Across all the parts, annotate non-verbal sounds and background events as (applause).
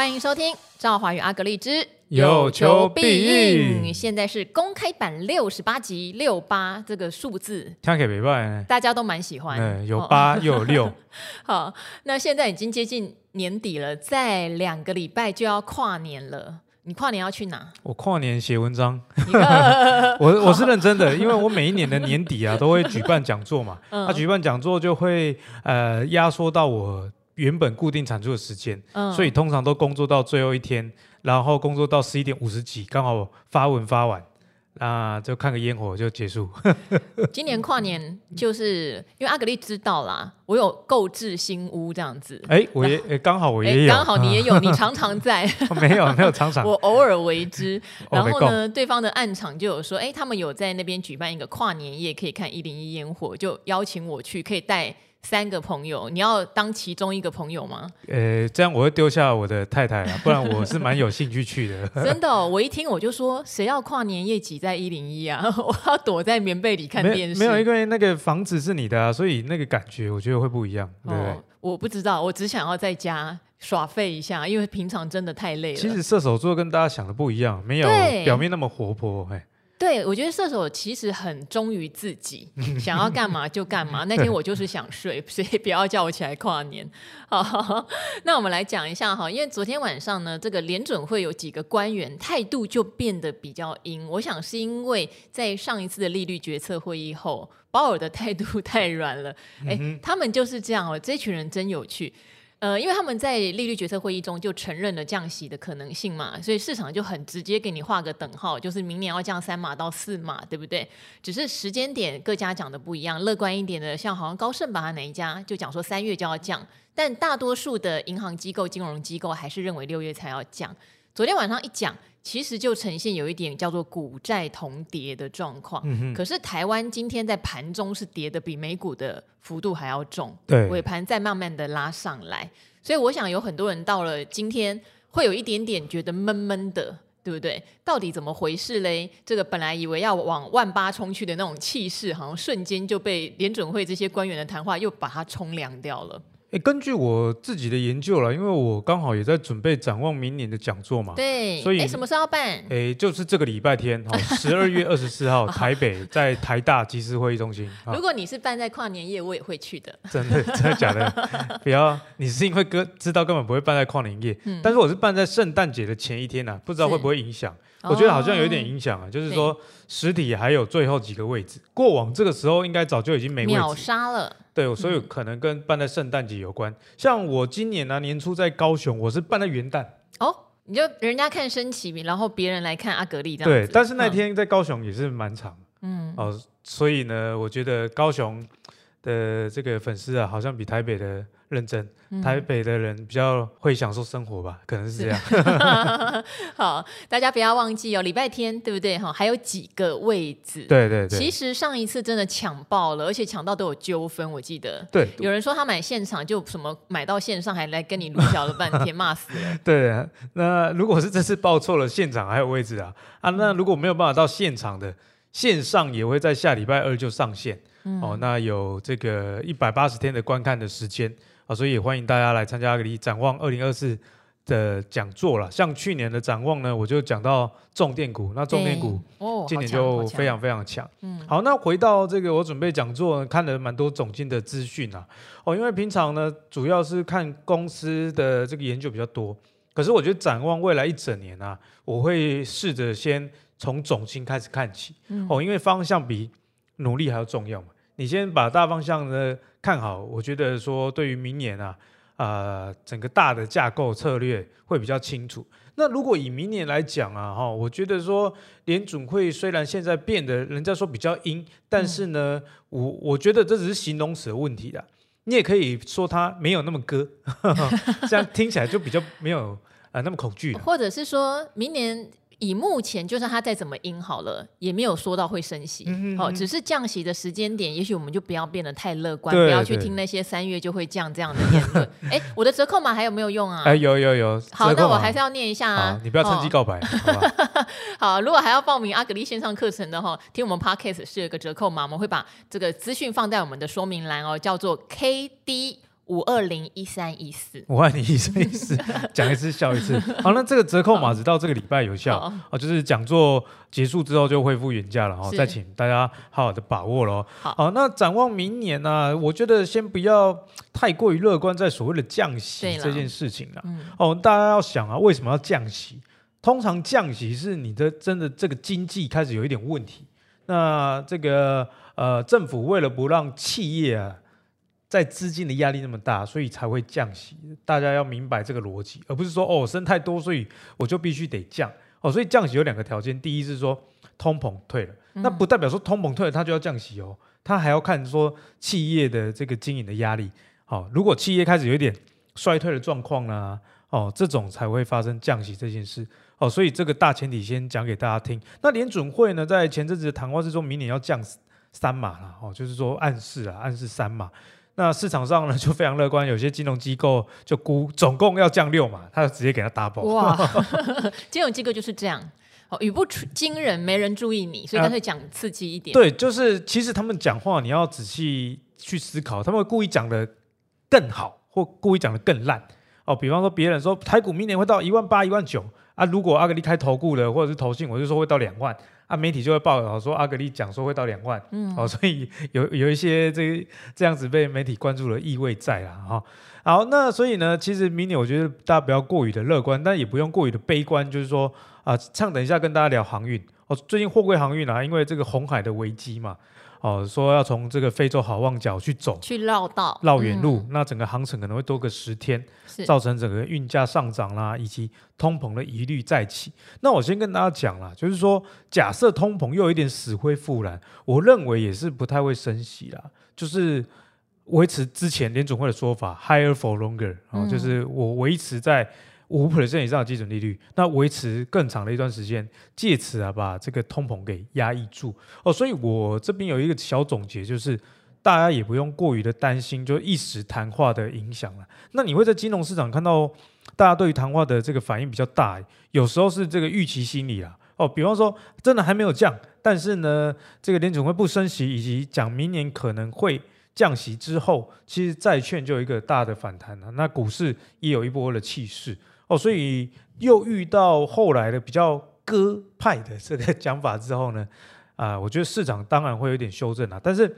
欢迎收听《赵华与阿格丽之有求必应》。现在是公开版六十八集，六八这个数字，听起来没办大家都蛮喜欢。嗯，有八又有六。(laughs) 好，那现在已经接近年底了，在两个礼拜就要跨年了。你跨年要去哪？我跨年写文章。(laughs) 我我是认真的，因为我每一年的年底啊，都会举办讲座嘛。他、(laughs) 嗯啊、举办讲座就会呃压缩到我。原本固定产出的时间，嗯，所以通常都工作到最后一天，然后工作到十一点五十几，刚好发文发完，那就看个烟火就结束。(laughs) 今年跨年就是因为阿格力知道啦，我有购置新屋这样子。(laughs) 哎，我也刚好我也有，刚好你也有，(laughs) 你常常在。没有没有常常，我偶尔为之。然后呢，对方的暗场就有说，哎，他们有在那边举办一个跨年夜，可以看一零一烟火，就邀请我去，可以带。三个朋友，你要当其中一个朋友吗？呃，这样我会丢下我的太太啊，不然我是蛮有兴趣去的。(laughs) 真的、哦，我一听我就说，谁要跨年夜挤在一零一啊？(laughs) 我要躲在棉被里看电视。没有，因为那个房子是你的啊，所以那个感觉我觉得会不一样，对不对？哦，我不知道，我只想要在家耍废一下，因为平常真的太累了。其实射手座跟大家想的不一样，没有表面那么活泼，嘿。对，我觉得射手其实很忠于自己，(laughs) 想要干嘛就干嘛。那天我就是想睡，所以不要叫我起来跨年。好，好，好，那我们来讲一下哈，因为昨天晚上呢，这个联准会有几个官员态度就变得比较阴。我想是因为在上一次的利率决策会议后，鲍尔的态度 (laughs) 太软了。哎、嗯，他们就是这样哦，这群人真有趣。呃，因为他们在利率决策会议中就承认了降息的可能性嘛，所以市场就很直接给你画个等号，就是明年要降三码到四码，对不对？只是时间点各家讲的不一样，乐观一点的像好像高盛吧，哪一家就讲说三月就要降，但大多数的银行机构、金融机构还是认为六月才要降。昨天晚上一讲。其实就呈现有一点叫做股债同跌的状况，嗯、可是台湾今天在盘中是跌的比美股的幅度还要重，对，尾盘再慢慢的拉上来，所以我想有很多人到了今天会有一点点觉得闷闷的，对不对？到底怎么回事嘞？这个本来以为要往万八冲去的那种气势，好像瞬间就被联准会这些官员的谈话又把它冲凉掉了。诶，根据我自己的研究了，因为我刚好也在准备展望明年的讲座嘛，对，所以什么时候办？诶，就是这个礼拜天，十二月二十四号，(laughs) 台北在台大集思会议中心。如果你是办在跨年夜，我也会去的。真的，真的假的？(laughs) 不要，你是因为哥知道根本不会办在跨年夜，嗯、但是我是办在圣诞节的前一天呢、啊，不知道会不会影响。我觉得好像有一点影响啊，就是说实体还有最后几个位置，过往这个时候应该早就已经没位置了，秒杀了。对，所以可能跟办在圣诞节有关。像我今年呢、啊，年初在高雄，我是办在元旦。哦，你就人家看升旗，然后别人来看阿格力这样。对，但是那天在高雄也是蛮长。嗯。哦，所以呢，我觉得高雄的这个粉丝啊，好像比台北的。认真，台北的人比较会享受生活吧，可能是这样。(laughs) 好，大家不要忘记哦，礼拜天对不对？哈，还有几个位置。对对对。其实上一次真的抢爆了，而且抢到都有纠纷，我记得。对。有人说他买现场就什么买到线上还来跟你卢小了半天，(laughs) 骂死了。对啊，那如果是这次报错了，现场还有位置啊啊！那如果没有办法到现场的，线上也会在下礼拜二就上线。嗯。哦，那有这个一百八十天的观看的时间。所以也欢迎大家来参加阿里展望二零二四的讲座了。像去年的展望呢，我就讲到重电股，那重电股今年就非常非常强。嗯，好，那回到这个我准备讲座，看了蛮多总经的资讯啊。哦，因为平常呢主要是看公司的这个研究比较多，可是我觉得展望未来一整年啊，我会试着先从总经开始看起。哦，因为方向比努力还要重要嘛。你先把大方向呢看好，我觉得说对于明年啊，整个大的架构策略会比较清楚。那如果以明年来讲啊，哈，我觉得说联准会虽然现在变得人家说比较阴，但是呢，嗯、我我觉得这只是形容词的问题的。你也可以说它没有那么割，(laughs) 这样听起来就比较没有啊、呃、那么恐惧。或者是说明年。以目前，就算它再怎么阴好了，也没有说到会升息。嗯、哦，只是降息的时间点，也许我们就不要变得太乐观，不要去听那些三月就会降这样的言论。哎，(laughs) 我的折扣码还有没有用啊？哎，有有有。好，那我还是要念一下啊。你不要趁机告白。(laughs) 哦、好，好，如果还要报名阿格力线上课程的话，听我们 Podcast 是有一个折扣码，我们会把这个资讯放在我们的说明栏哦，叫做 KD。五二零一三一四，五二零一三一四，(laughs) 讲一次笑一次。好，那这个折扣码直到这个礼拜有效啊，就是讲座结束之后就恢复原价了，哦，再请大家好好的把握喽。好，那展望明年呢、啊，我觉得先不要太过于乐观在所谓的降息这件事情了。哦，大家要想啊，为什么要降息？通常降息是你的真的这个经济开始有一点问题，那这个呃政府为了不让企业啊。在资金的压力那么大，所以才会降息。大家要明白这个逻辑，而不是说哦升太多，所以我就必须得降哦。所以降息有两个条件，第一是说通膨退了，嗯、那不代表说通膨退了它就要降息哦，它还要看说企业的这个经营的压力。好、哦，如果企业开始有一点衰退的状况呢，哦，这种才会发生降息这件事。哦，所以这个大前提先讲给大家听。那联准会呢，在前阵子的谈话之中，明年要降三码了，哦，就是说暗示啊，暗示三码。那市场上呢就非常乐观，有些金融机构就估总共要降六嘛，他就直接给他 double。哇 (laughs) (laughs) 金融机构就是这样，哦，语不惊人，没人注意你，所以干脆讲刺激一点。对，就是其实他们讲话你要仔细去思考，他们会故意讲的更好，或故意讲的更烂。哦，比方说别人说台股明年会到一万八、一万九啊，如果阿格力开投顾的或者是投信，我就说会到两万。啊，媒体就会报道说阿格力讲说会到两万，嗯，哦，所以有有一些这这样子被媒体关注的意味在啦，哈、哦，好，那所以呢，其实明年我觉得大家不要过于的乐观，但也不用过于的悲观，就是说啊，唱等一下跟大家聊航运，哦，最近货柜航运啊，因为这个红海的危机嘛。哦，说要从这个非洲好望角去走，去绕道，绕远路，嗯、那整个航程可能会多个十天，造成整个运价上涨啦，以及通膨的疑虑再起。那我先跟大家讲啦，就是说，假设通膨又有一点死灰复燃，我认为也是不太会升息啦，就是维持之前联总会的说法，higher for longer，哦，就是我维持在。五 percent 以上的基准利率，那维持更长的一段时间，借此啊把这个通膨给压抑住哦。所以我这边有一个小总结，就是大家也不用过于的担心，就一时谈话的影响了。那你会在金融市场看到大家对于谈话的这个反应比较大，有时候是这个预期心理啊。哦，比方说真的还没有降，但是呢，这个联储会不升息，以及讲明年可能会降息之后，其实债券就有一个大的反弹了，那股市也有一波的气势。哦，所以又遇到后来的比较鸽派的这个讲法之后呢，啊、我觉得市场当然会有点修正啊，但是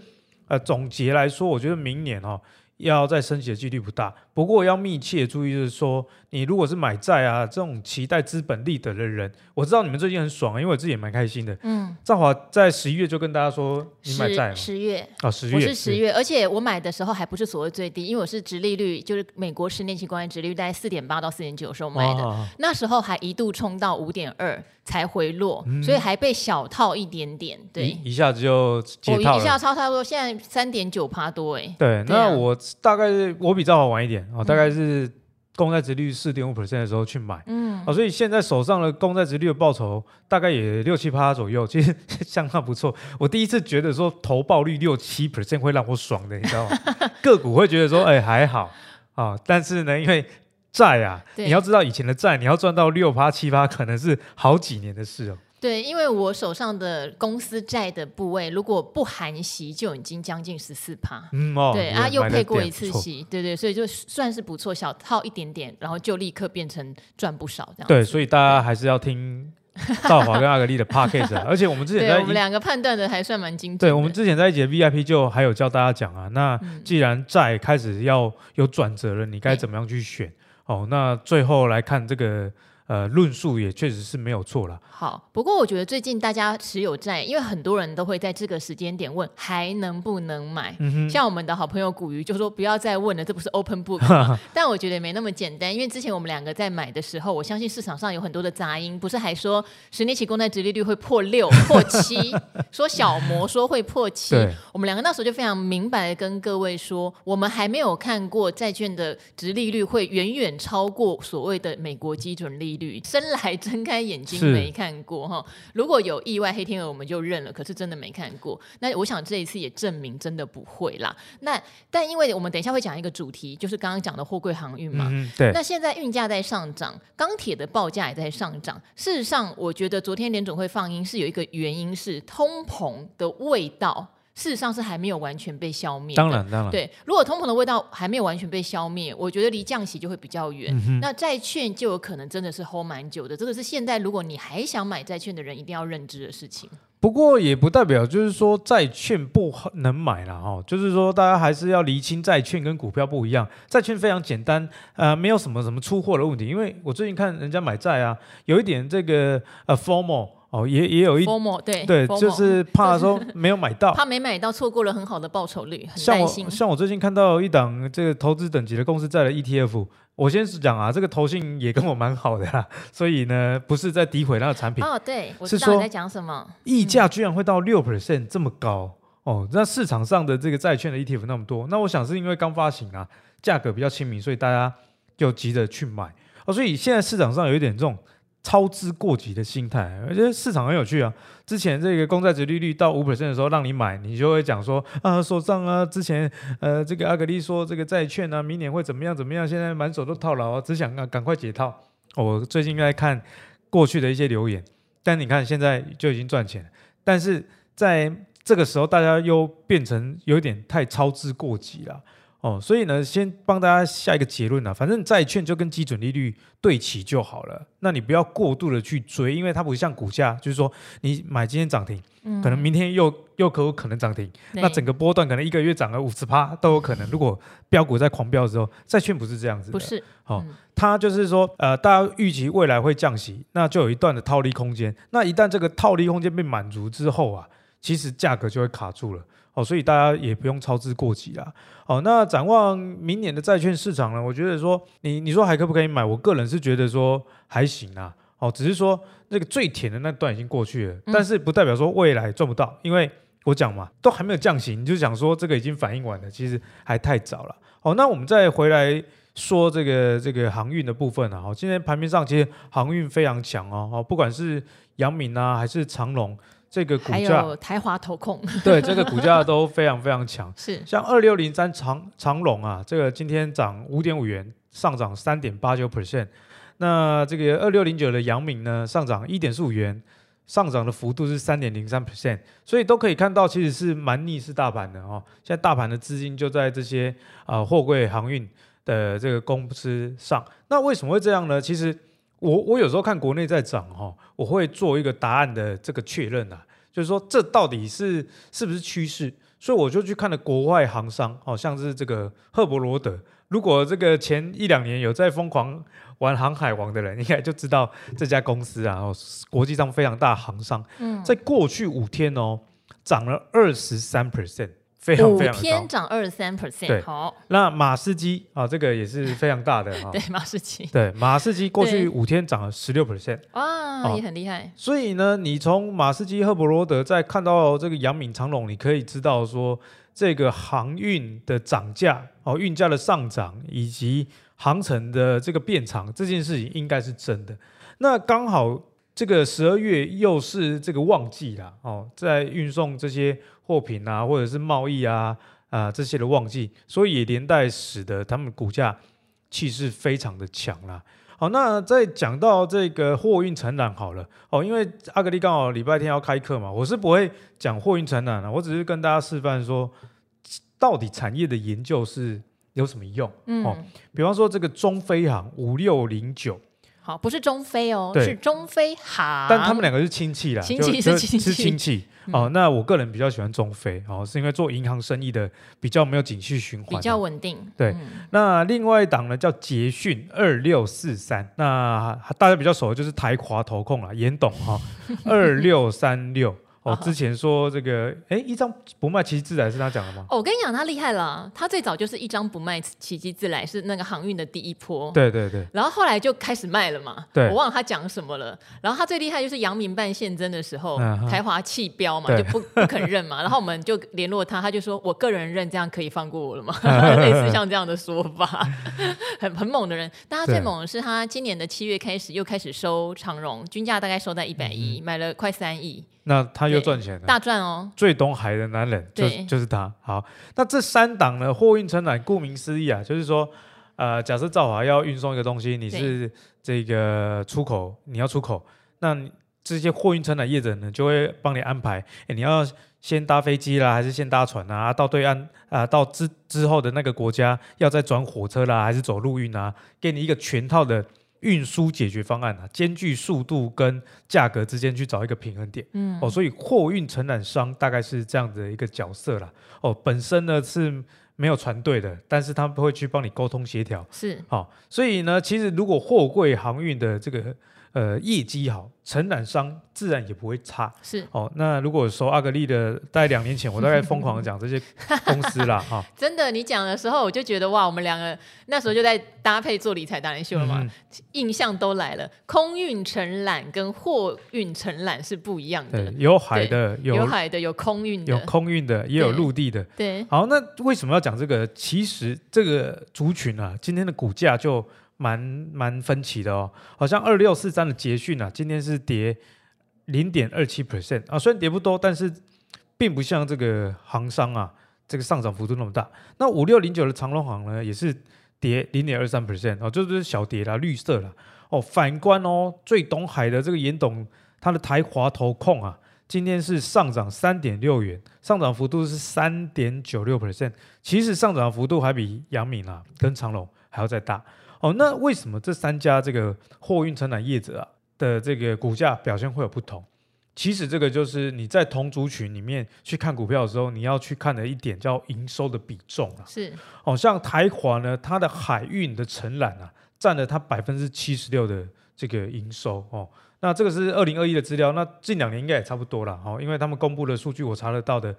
呃，总结来说，我觉得明年哦。要再升级的几率不大，不过要密切注意，就是说，你如果是买债啊，这种期待资本利得的人，我知道你们最近很爽，因为我自己也蛮开心的。嗯，赵华在十一月就跟大家说，你买债。十月啊，十月，我是十月，而且我买的时候还不是所谓最低，因为我是殖利率，就是美国十年期公债殖利率大概四点八到四点九的时候买的，哦、那时候还一度冲到五点二才回落，嗯、所以还被小套一点点。对，一,一下子就解套了。我一下超差不多，现在三点九趴多哎。对，那我。大概是我比赵华晚一点啊、哦，大概是公债值率四点五 percent 的时候去买，嗯，啊、哦，所以现在手上的公债值率的报酬大概也六七趴左右，其实 (laughs) 相当不错。我第一次觉得说投报率六七 percent 会让我爽的，你知道吗？(laughs) 个股会觉得说，哎，还好啊、哦，但是呢，因为债啊，你要知道以前的债，你要赚到六趴七趴，可能是好几年的事哦。对，因为我手上的公司债的部位，如果不含息，就已经将近十四趴。嗯哦，对啊，又配过一次息，对对，所以就算是不错，小套一点点，然后就立刻变成赚不少这样。对，所以大家还是要听赵华跟阿格力的 podcast 啊。(laughs) 而且我们之前在我们两个判断的还算蛮精准。对，我们之前在一节 VIP 就还有教大家讲啊，那既然债开始要有转折了，你该怎么样去选？哦，那最后来看这个。呃，论述也确实是没有错了。好，不过我觉得最近大家持有债，因为很多人都会在这个时间点问还能不能买。嗯、像我们的好朋友古鱼就说不要再问了，这不是 open book。(laughs) 但我觉得没那么简单，因为之前我们两个在买的时候，我相信市场上有很多的杂音，不是还说十年期公债殖利率会破六、破七，(laughs) 说小摩说会破七。我们两个那时候就非常明白的跟各位说，我们还没有看过债券的殖利率会远远超过所谓的美国基准利率。生来 (laughs) 睁开眼睛没看过哈，如果有意外黑天鹅我们就认了，可是真的没看过。那我想这一次也证明真的不会啦。那但因为我们等一下会讲一个主题，就是刚刚讲的货柜航运嘛。嗯、对。那现在运价在上涨，钢铁的报价也在上涨。事实上，我觉得昨天联总会放音是有一个原因是通膨的味道事实上是还没有完全被消灭。当然，当然，对。如果通膨的味道还没有完全被消灭，我觉得离降息就会比较远。嗯、那债券就有可能真的是 hold 蛮久的。这个是现在如果你还想买债券的人一定要认知的事情。不过也不代表就是说债券不能买了哈，就是说大家还是要厘清债券跟股票不一样。债券非常简单，呃，没有什么什么出货的问题。因为我最近看人家买债啊，有一点这个呃 FOMO 哦，也也有一对对，就是 (laughs) 怕说没有买到，(laughs) 怕没买到错过了很好的报酬率，很担心。像我最近看到一档这个投资等级的公司在的 ETF。我先是讲啊，这个投信也跟我蛮好的啦，(laughs) 所以呢，不是在诋毁那个产品。哦，对，我知道你在讲什么。溢价居然会到六 percent 这么高哦，那市场上的这个债券的 ETF 那么多，那我想是因为刚发行啊，价格比较亲民，所以大家就急着去买哦，所以现在市场上有一点这种。操之过急的心态，我觉得市场很有趣啊。之前这个公债值利率到五 percent 的时候，让你买，你就会讲说啊，手上啊，之前呃，这个阿格力说这个债券啊，明年会怎么样怎么样，现在满手都套牢啊，只想啊赶快解套。我最近在看过去的一些留言，但你看现在就已经赚钱，但是在这个时候，大家又变成有点太操之过急了。哦，所以呢，先帮大家下一个结论啊，反正债券就跟基准利率对齐就好了。那你不要过度的去追，因为它不像股价，就是说你买今天涨停，嗯、可能明天又又可有可能涨停，那整个波段可能一个月涨了五十趴都有可能。如果标股在狂飙的时候，债券不是这样子的，不是。好、哦，嗯、它就是说，呃，大家预期未来会降息，那就有一段的套利空间。那一旦这个套利空间被满足之后啊，其实价格就会卡住了。哦，所以大家也不用操之过急啦。哦，那展望明年的债券市场呢？我觉得说，你你说还可不可以买？我个人是觉得说还行啊。哦，只是说那个最甜的那段已经过去了，嗯、但是不代表说未来赚不到，因为我讲嘛，都还没有降息，你就讲说这个已经反应完了，其实还太早了。哦，那我们再回来说这个这个航运的部分啊。哦，今天盘面上其实航运非常强哦。哦，不管是阳明啊，还是长荣。这个股价，还有台华投控，对这个股价都非常非常强。(laughs) 是像二六零三长长荣啊，这个今天涨五点五元，上涨三点八九 percent。那这个二六零九的阳明呢，上涨一点四五元，上涨的幅度是三点零三 percent。所以都可以看到，其实是蛮逆势大盘的哦。现在大盘的资金就在这些啊货柜航运的这个公司上。那为什么会这样呢？其实。我我有时候看国内在涨哈，我会做一个答案的这个确认啊，就是说这到底是是不是趋势？所以我就去看了国外行商，好像是这个赫伯罗德。如果这个前一两年有在疯狂玩航海王的人，应该就知道这家公司啊，国际上非常大行商，在过去五天哦，涨了二十三 percent。非常非常高，五天涨二十三 percent，好。那马士基啊，这个也是非常大的 (laughs) 哈。对，马士基。对，马士基过去五天涨了十六 percent，哇，也很厉害。所以呢，你从马士基、赫伯罗德再看到这个阳明、长隆，你可以知道说，这个航运的涨价哦，运价的上涨以及航程的这个变长，这件事情应该是真的。那刚好这个十二月又是这个旺季啦，哦，在运送这些。货品啊，或者是贸易啊，啊、呃、这些的旺季，所以也连带使得他们股价气势非常的强啦。好，那再讲到这个货运承揽好了哦，因为阿格力刚好礼拜天要开课嘛，我是不会讲货运承揽的，我只是跟大家示范说，到底产业的研究是有什么用？嗯，哦，比方说这个中飞航五六零九。好，不是中非哦，是中非航，但他们两个是亲戚啦，亲戚是亲戚，是亲戚哦。那我个人比较喜欢中非哦，是因为做银行生意的比较没有景气循环，比较稳定。对，嗯、那另外一档呢叫捷讯二六四三，那大家比较熟的就是台华投控了，严董哈 (laughs) 二六三六。哦，之前说这个，哎，一张不卖，奇迹自来是他讲的吗？哦，我跟你讲，他厉害了，他最早就是一张不卖，奇迹自来是那个航运的第一波。对对对。然后后来就开始卖了嘛。对。我忘了他讲什么了。然后他最厉害就是阳明办现增的时候，台华弃标嘛，就不不肯认嘛。(laughs) 然后我们就联络他，他就说我个人认，这样可以放过我了吗？(laughs) 类似像这样的说法，(laughs) 很很猛的人。但他最猛的是，他今年的七月开始又开始收长荣，均价大概收在一百一，买了快三亿。那他又赚钱了，大赚哦！最东海的男人就对就是他。好，那这三档呢？货运承揽，顾名思义啊，就是说，呃，假设造华要运送一个东西，你是这个出口，你要出口，那这些货运承揽业者呢，就会帮你安排，哎，你要先搭飞机啦，还是先搭船啊？到对岸啊、呃，到之之后的那个国家要再转火车啦，还是走陆运啊？给你一个全套的运输解决方案啊，兼具速度跟价格之间去找一个平衡点。嗯，哦，所以货运承揽商大概是这样的一个角色啦。哦，本身呢是没有船队的，但是他们会去帮你沟通协调。是，好、哦，所以呢，其实如果货柜航运的这个。呃，业绩好，承揽商自然也不会差。是哦，那如果说阿格力的，大概两年前，我大概疯狂的讲这些 (laughs) 公司啦，哈。真的，你讲的时候，我就觉得哇，我们两个那时候就在搭配做理财达人秀了嘛，嗯、印象都来了。空运承揽跟货运承揽是不一样的，有海的，有，有海的，有空运的，有空运的，也有陆地的。对。对好，那为什么要讲这个？其实这个族群啊，今天的股价就。蛮蛮分歧的哦，好像二六四三的捷讯啊，今天是跌零点二七 percent 啊，虽然跌不多，但是并不像这个航商啊，这个上涨幅度那么大。那五六零九的长隆航呢，也是跌零点二三 percent 哦，就是小跌啦，绿色啦哦。反观哦，最懂海的这个严董，他的台华投控啊，今天是上涨三点六元，上涨幅度是三点九六 percent，其实上涨幅度还比杨敏啊跟长隆还要再大。哦，那为什么这三家这个货运承揽业者啊的这个股价表现会有不同？其实这个就是你在同族群里面去看股票的时候，你要去看的一点叫营收的比重啊。是，哦，像台华呢，它的海运的承揽啊，占了它百分之七十六的这个营收哦。那这个是二零二一的资料，那近两年应该也差不多了哦，因为他们公布的数据我查得到的，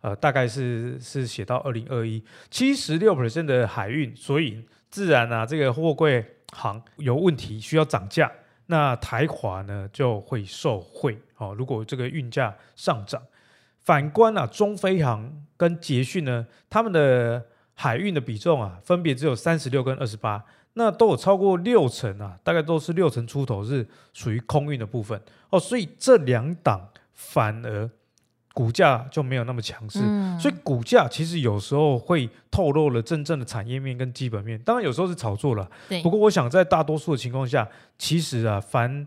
呃，大概是是写到二零二一七十六 percent 的海运，所以。自然啊，这个货柜行有问题，需要涨价，那台华呢就会受惠。哦，如果这个运价上涨，反观啊，中菲行跟捷讯呢，他们的海运的比重啊，分别只有三十六跟二十八，那都有超过六成啊，大概都是六成出头是属于空运的部分。哦，所以这两档反而。股价就没有那么强势，嗯、所以股价其实有时候会透露了真正的产业面跟基本面，当然有时候是炒作了。不过我想在大多数的情况下，其实啊，凡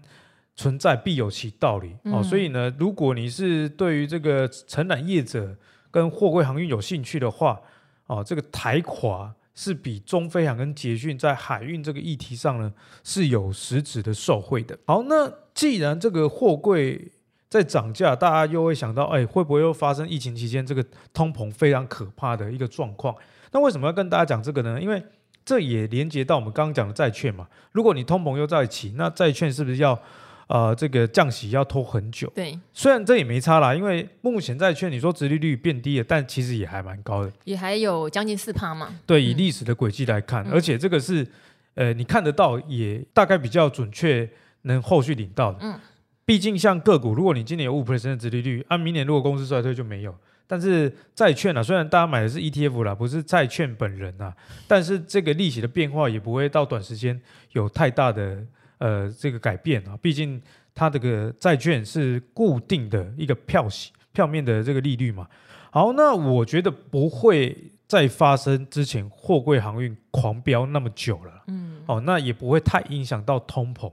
存在必有其道理、嗯、哦。所以呢，如果你是对于这个承揽业者跟货柜航运有兴趣的话，哦，这个台华是比中飞航跟捷讯在海运这个议题上呢是有实质的受惠的。好，那既然这个货柜在涨价，大家又会想到，哎，会不会又发生疫情期间这个通膨非常可怕的一个状况？那为什么要跟大家讲这个呢？因为这也连接到我们刚刚讲的债券嘛。如果你通膨又在一起，那债券是不是要呃这个降息要拖很久？对，虽然这也没差啦，因为目前债券你说殖利率变低了，但其实也还蛮高的，也还有将近四趴嘛。对，以历史的轨迹来看，嗯、而且这个是呃你看得到，也大概比较准确，能后续领到的。嗯。毕竟，像个股，如果你今年有五 percent 的殖利率，按、啊、明年如果公司衰退就没有。但是债券啊，虽然大家买的是 ETF 啦，不是债券本人啊，但是这个利息的变化也不会到短时间有太大的呃这个改变啊。毕竟它这个债券是固定的一个票息票面的这个利率嘛。好，那我觉得不会再发生之前货柜航运狂飙那么久了。嗯，哦，那也不会太影响到通膨。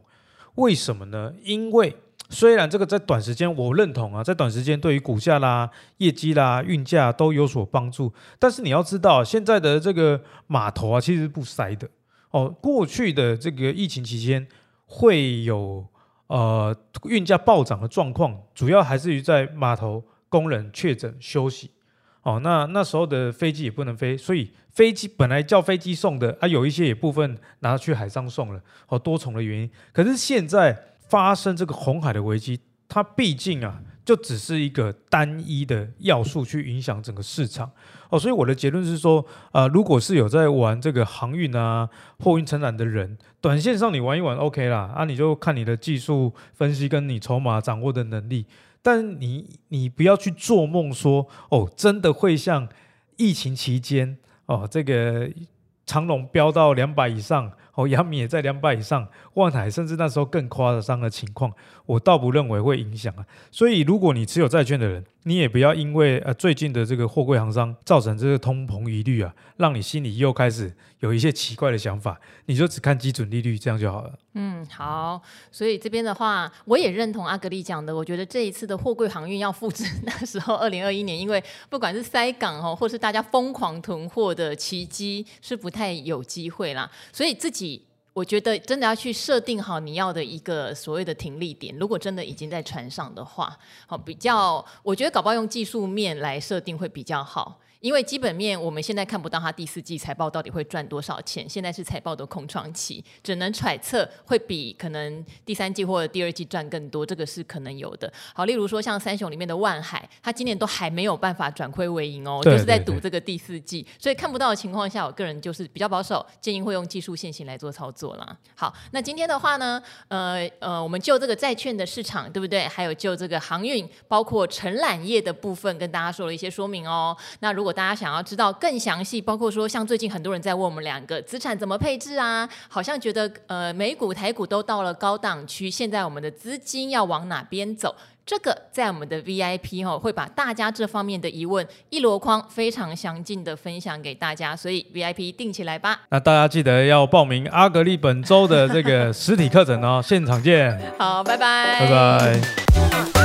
为什么呢？因为虽然这个在短时间我认同啊，在短时间对于股价啦、业绩啦、运价都有所帮助，但是你要知道，现在的这个码头啊，其实不塞的哦。过去的这个疫情期间会有呃运价暴涨的状况，主要还是于在码头工人确诊休息哦。那那时候的飞机也不能飞，所以飞机本来叫飞机送的啊，有一些也部分拿去海上送了哦，多重的原因。可是现在。发生这个红海的危机，它毕竟啊，就只是一个单一的要素去影响整个市场哦，所以我的结论是说，呃，如果是有在玩这个航运啊、货运承揽的人，短线上你玩一玩 OK 啦，啊，你就看你的技术分析跟你筹码掌握的能力，但你你不要去做梦说，哦，真的会像疫情期间哦，这个。长荣飙到两百以上，哦，阳明也在两百以上，万海甚至那时候更夸张的情况，我倒不认为会影响啊。所以，如果你持有债券的人，你也不要因为呃最近的这个货柜航商造成这个通膨疑虑啊，让你心里又开始有一些奇怪的想法，你就只看基准利率这样就好了。嗯，好，所以这边的话，我也认同阿格力讲的，我觉得这一次的货柜航运要复制那时候二零二一年，因为不管是塞港哦，或是大家疯狂囤货的奇迹，是不太有机会啦，所以自己。我觉得真的要去设定好你要的一个所谓的停利点。如果真的已经在船上的话，好，比较，我觉得搞不好用技术面来设定会比较好。因为基本面我们现在看不到它第四季财报到底会赚多少钱，现在是财报的空窗期，只能揣测会比可能第三季或者第二季赚更多，这个是可能有的。好，例如说像三雄里面的万海，它今年都还没有办法转亏为盈哦，就是在赌这个第四季，所以看不到的情况下，我个人就是比较保守，建议会用技术线型来做操作啦。好，那今天的话呢，呃呃，我们就这个债券的市场，对不对？还有就这个航运，包括承揽业的部分，跟大家说了一些说明哦。那如果如果大家想要知道更详细，包括说像最近很多人在问我们两个资产怎么配置啊，好像觉得呃美股台股都到了高档区，现在我们的资金要往哪边走？这个在我们的 VIP 哈、哦、会把大家这方面的疑问一箩筐非常详尽的分享给大家，所以 VIP 定起来吧。那大家记得要报名阿格力本周的这个实体课程哦，现场见。(laughs) 好，拜拜，拜拜。